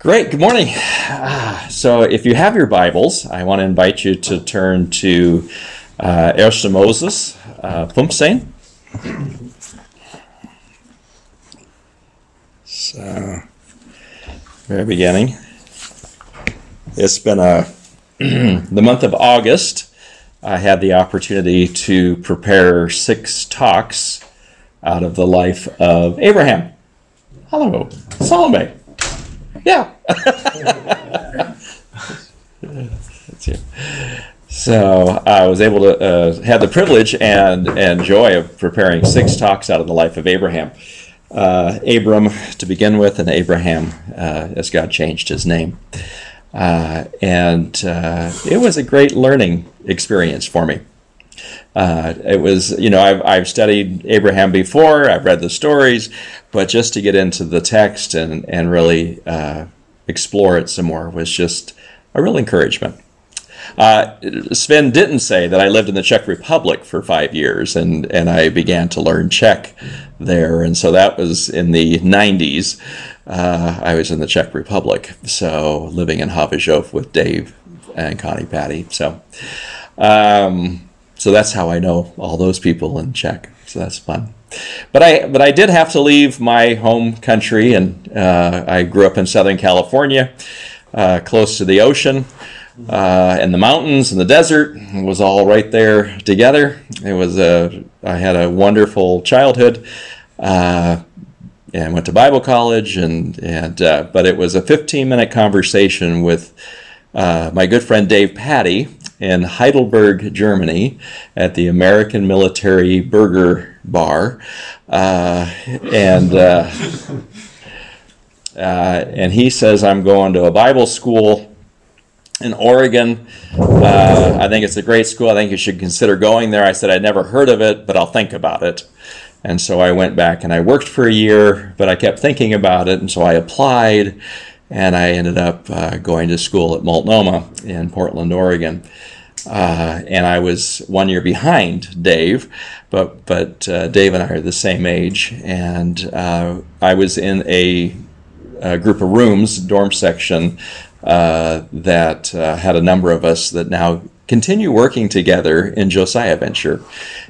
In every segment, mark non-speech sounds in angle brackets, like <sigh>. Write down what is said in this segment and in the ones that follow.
Great, good morning. Ah, so, if you have your Bibles, I want to invite you to turn to uh, Erste Moses, uh, 15. So, very beginning. It's been a <clears throat> the month of August. I had the opportunity to prepare six talks out of the life of Abraham. Hello, Salome. Yeah. That's you. So I was able to uh, have the privilege and, and joy of preparing six talks out of the life of Abraham. Uh, Abram to begin with, and Abraham uh, as God changed his name. Uh, and uh, it was a great learning experience for me. Uh, it was, you know, I've, I've studied Abraham before, I've read the stories, but just to get into the text and, and really uh, explore it some more was just a real encouragement. Uh, Sven didn't say that I lived in the Czech Republic for five years and, and I began to learn Czech there. And so that was in the 90s. Uh, I was in the Czech Republic, so living in Havířov with Dave and Connie Patty. So, um, so that's how I know all those people in Czech. So that's fun. But I but I did have to leave my home country, and uh, I grew up in Southern California, uh, close to the ocean. Uh, and the mountains and the desert it was all right there together. It was a I had a wonderful childhood, uh, and went to Bible college, and and uh, but it was a 15 minute conversation with uh, my good friend Dave Patty, in Heidelberg, Germany, at the American Military Burger Bar, uh, and uh, uh, and he says I'm going to a Bible school in Oregon. Uh, I think it's a great school. I think you should consider going there. I said I'd never heard of it, but I'll think about it. And so I went back and I worked for a year, but I kept thinking about it, and so I applied and I ended up uh, going to school at Multnomah in Portland, Oregon. Uh, and I was one year behind Dave, but but uh, Dave and I are the same age, and uh, I was in a, a, group of rooms, dorm section, uh, that uh, had a number of us that now continue working together in Josiah Venture,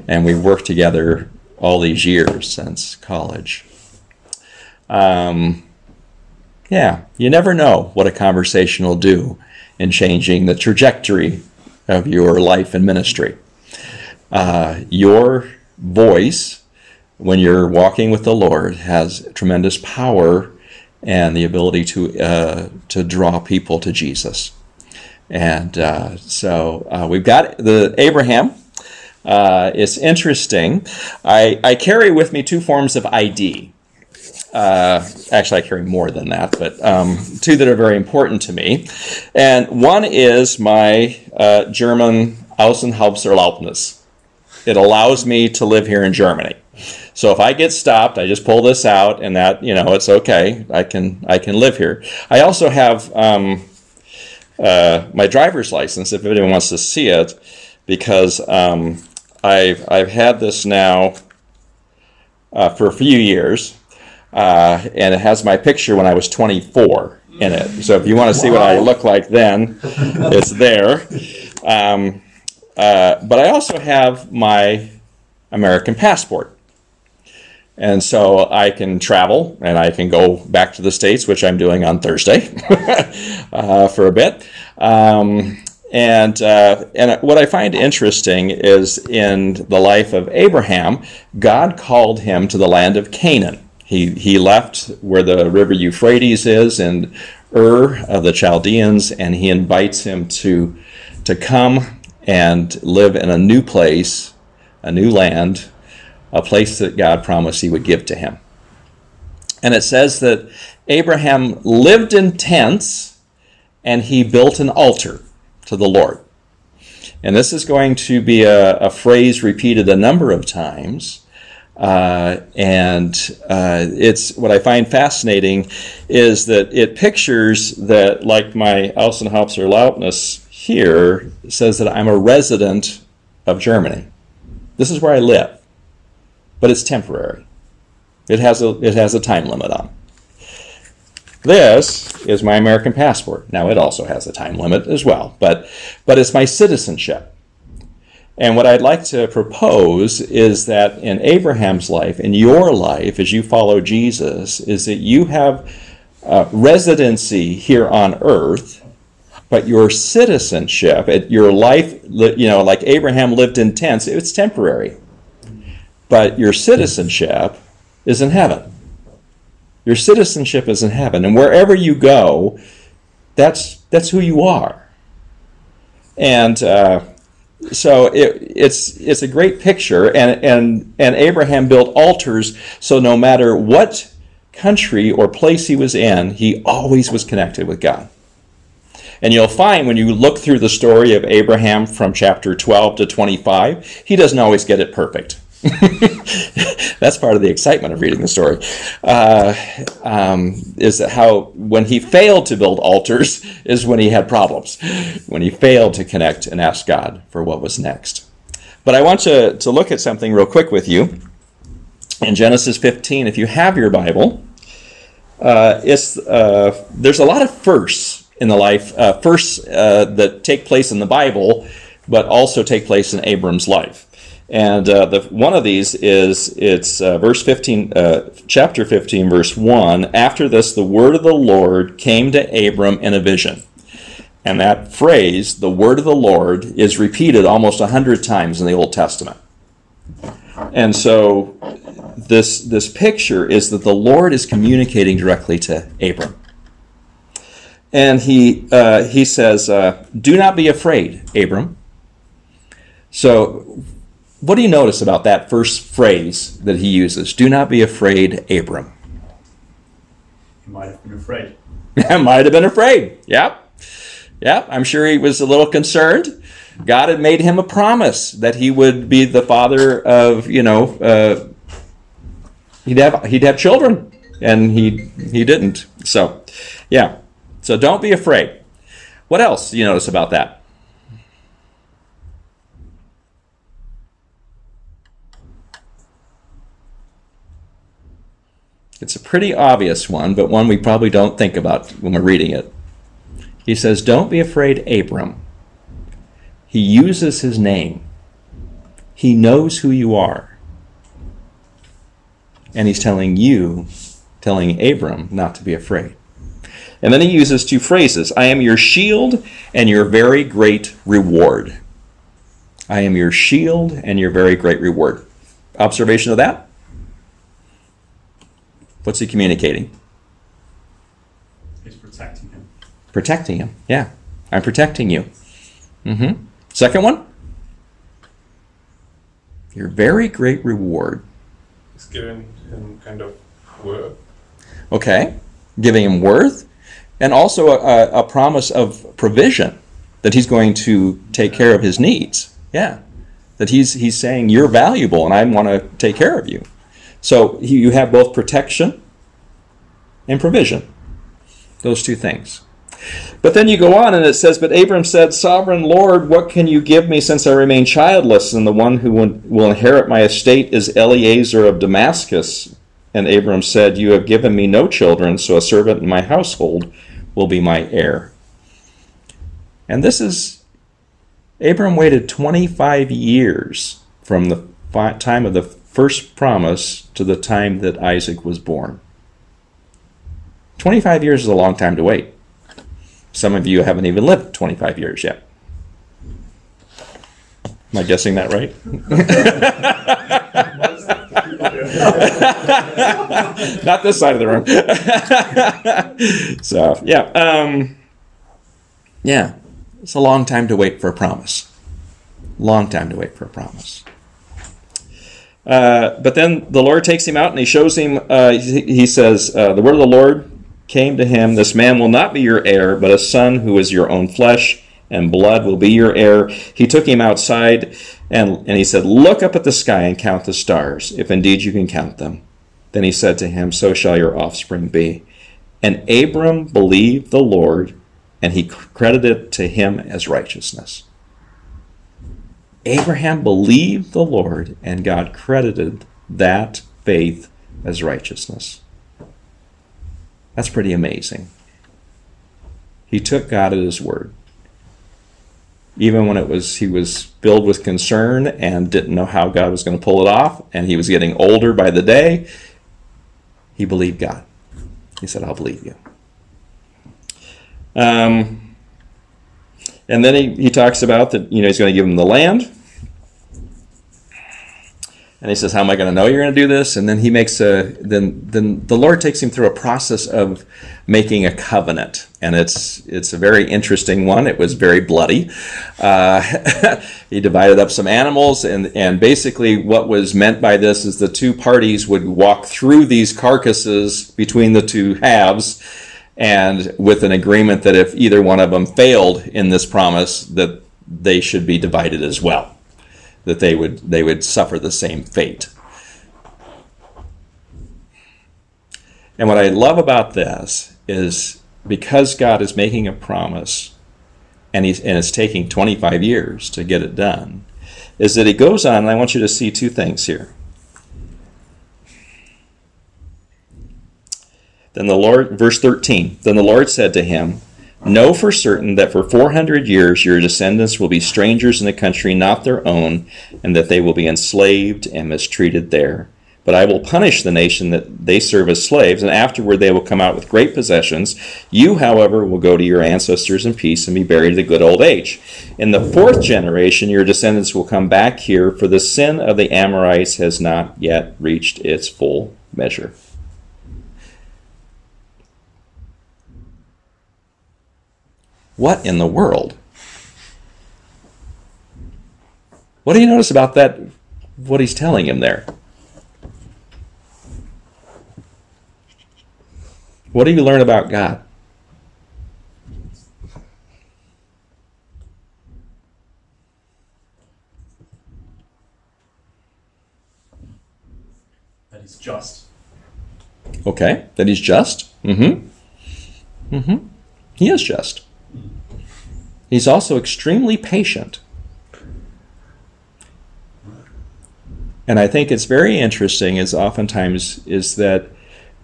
and we've worked together all these years since college. Um, yeah, you never know what a conversation will do in changing the trajectory of your life and ministry. Uh, your voice, when you're walking with the Lord, has tremendous power and the ability to uh, to draw people to Jesus. And uh, so uh, we've got the Abraham. Uh, it's interesting. I, I carry with me two forms of ID. Uh, actually, I carry more than that, but um, two that are very important to me. And one is my uh, German Aufenthaltserlaubnis. It allows me to live here in Germany. So if I get stopped, I just pull this out, and that you know it's okay. I can I can live here. I also have um, uh, my driver's license if anyone wants to see it, because um, I've I've had this now uh, for a few years uh, and it has my picture when I was 24 in it. So if you want to see what I look like then, <laughs> it's there. Um, uh, but I also have my American passport. And so I can travel and I can go back to the States, which I'm doing on Thursday <laughs> uh, for a bit. Um, and, uh, and what I find interesting is in the life of Abraham, God called him to the land of Canaan. He, he left where the river Euphrates is in Ur of the Chaldeans, and he invites him to, to come and live in a new place, a new land, a place that God promised he would give to him. And it says that Abraham lived in tents and he built an altar to the Lord. And this is going to be a, a phrase repeated a number of times. Uh, and uh, it's what I find fascinating is that it pictures that, like my Aufenthaltserlaubnis here, says that I'm a resident of Germany. This is where I live, but it's temporary. It has a it has a time limit on. This is my American passport. Now, it also has a time limit as well, but, but it's my citizenship. And what I'd like to propose is that in Abraham's life, in your life, as you follow Jesus, is that you have uh, residency here on earth, but your citizenship, your life, you know, like Abraham lived in tents, it's temporary. But your citizenship is in heaven. Your citizenship is in heaven. And wherever you go, that's, that's who you are. And uh, so it, it's, it's a great picture. And, and, and Abraham built altars so no matter what country or place he was in, he always was connected with God. And you'll find when you look through the story of Abraham from chapter 12 to 25, he doesn't always get it perfect. <laughs> That's part of the excitement of reading the story. Uh, um, is that how when he failed to build altars is when he had problems, when he failed to connect and ask God for what was next. But I want to, to look at something real quick with you. In Genesis 15, if you have your Bible, uh, it's, uh, there's a lot of firsts in the life, uh, firsts uh, that take place in the Bible, but also take place in Abram's life. And uh, the, one of these is it's uh, verse 15, uh, chapter 15, verse 1. After this, the word of the Lord came to Abram in a vision. And that phrase, the word of the Lord, is repeated almost a hundred times in the Old Testament. And so this, this picture is that the Lord is communicating directly to Abram. And he, uh, he says, uh, Do not be afraid, Abram. So what do you notice about that first phrase that he uses? Do not be afraid, Abram. He might have been afraid. <laughs> might have been afraid. Yep. Yep. I'm sure he was a little concerned. God had made him a promise that he would be the father of, you know, uh, he'd have he'd have children, and he he didn't. So, yeah. So don't be afraid. What else do you notice about that? It's a pretty obvious one, but one we probably don't think about when we're reading it. He says, Don't be afraid, Abram. He uses his name, he knows who you are. And he's telling you, telling Abram, not to be afraid. And then he uses two phrases I am your shield and your very great reward. I am your shield and your very great reward. Observation of that? What's he communicating? He's protecting him. Protecting him. Yeah. I'm protecting you. Mm-hmm. Second one. Your very great reward. He's giving him kind of worth. Okay. Giving him worth. And also a, a promise of provision that he's going to take care of his needs. Yeah. That he's he's saying you're valuable and I want to take care of you. So you have both protection and provision. Those two things. But then you go on and it says, But Abram said, Sovereign Lord, what can you give me since I remain childless? And the one who will inherit my estate is Eliezer of Damascus. And Abram said, You have given me no children, so a servant in my household will be my heir. And this is, Abram waited 25 years from the time of the first promise to the time that Isaac was born. 25 years is a long time to wait. Some of you haven't even lived 25 years yet. Am I guessing that right? <laughs> Not this side of the room. <laughs> so, yeah. Um, yeah. It's a long time to wait for a promise. Long time to wait for a promise. Uh, but then the Lord takes him out and he shows him, uh, he, he, says, uh, The word of the Lord came to him, This man will not be your heir, but a son who is your own flesh and blood will be your heir. He took him outside and, and he said, Look up at the sky and count the stars, if indeed you can count them. Then he said to him, So shall your offspring be. And Abram believed the Lord, and he credited it to him as righteousness. Abraham believed the Lord, and God credited that faith as righteousness. That's pretty amazing. He took God at his word. Even when it was he was filled with concern and didn't know how God was going to pull it off, and he was getting older by the day, he believed God. He said, I'll believe you. Um, and then he, he talks about that, you know, he's going to give him the land. And he says, How am I going to know you're going to do this? And then he makes a, then, then the Lord takes him through a process of making a covenant. And it's, it's a very interesting one. It was very bloody. Uh, <laughs> he divided up some animals. And, and basically, what was meant by this is the two parties would walk through these carcasses between the two halves and with an agreement that if either one of them failed in this promise, that they should be divided as well that they would they would suffer the same fate. And what I love about this is because God is making a promise and he's and it's taking 25 years to get it done, is that he goes on, and I want you to see two things here. Then the Lord, verse 13, then the Lord said to him, Know for certain that for 400 years your descendants will be strangers in a country not their own, and that they will be enslaved and mistreated there. But I will punish the nation that they serve as slaves, and afterward they will come out with great possessions. You, however, will go to your ancestors in peace and be buried at a good old age. In the fourth generation, your descendants will come back here, for the sin of the Amorites has not yet reached its full measure. What in the world? What do you notice about that? What he's telling him there? What do you learn about God? That he's just. Okay, that he's just. Mm-hmm. Mm-hmm. He is just. He's also extremely patient. And I think it's very interesting is oftentimes is that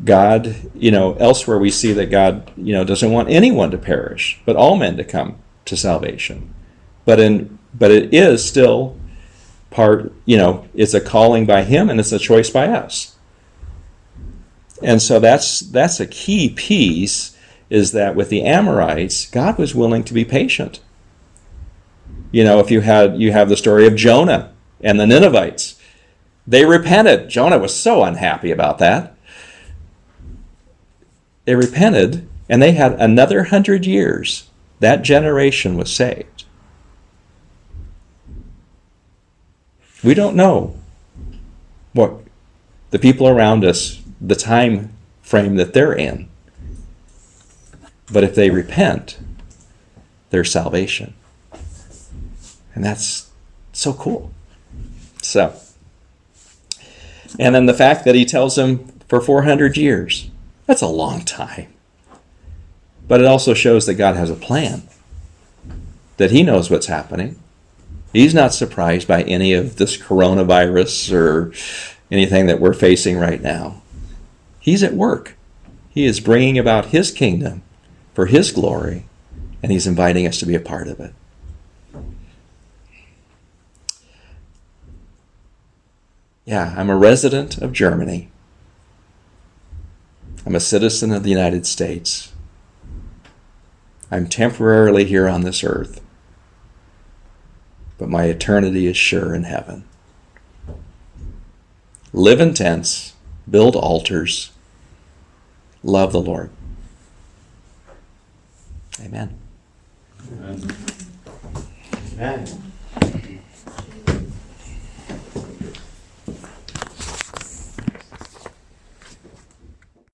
God, you know, elsewhere we see that God, you know, doesn't want anyone to perish, but all men to come to salvation. But in but it is still part, you know, it's a calling by him and it's a choice by us. And so that's that's a key piece is that with the Amorites, God was willing to be patient. You know, if you had you have the story of Jonah and the Ninevites. They repented. Jonah was so unhappy about that. They repented and they had another hundred years. That generation was saved. We don't know what the people around us, the time frame that they're in. But if they repent, there's salvation. And that's so cool. So, and then the fact that he tells him for 400 years, that's a long time. But it also shows that God has a plan, that he knows what's happening. He's not surprised by any of this coronavirus or anything that we're facing right now. He's at work. He is bringing about his kingdom for his glory, and he's inviting us to be a part of it. Yeah, I'm a resident of Germany. I'm a citizen of the United States. I'm temporarily here on this earth, but my eternity is sure in heaven. Live in tents, build altars, love the Lord. Amen. Amen. Amen.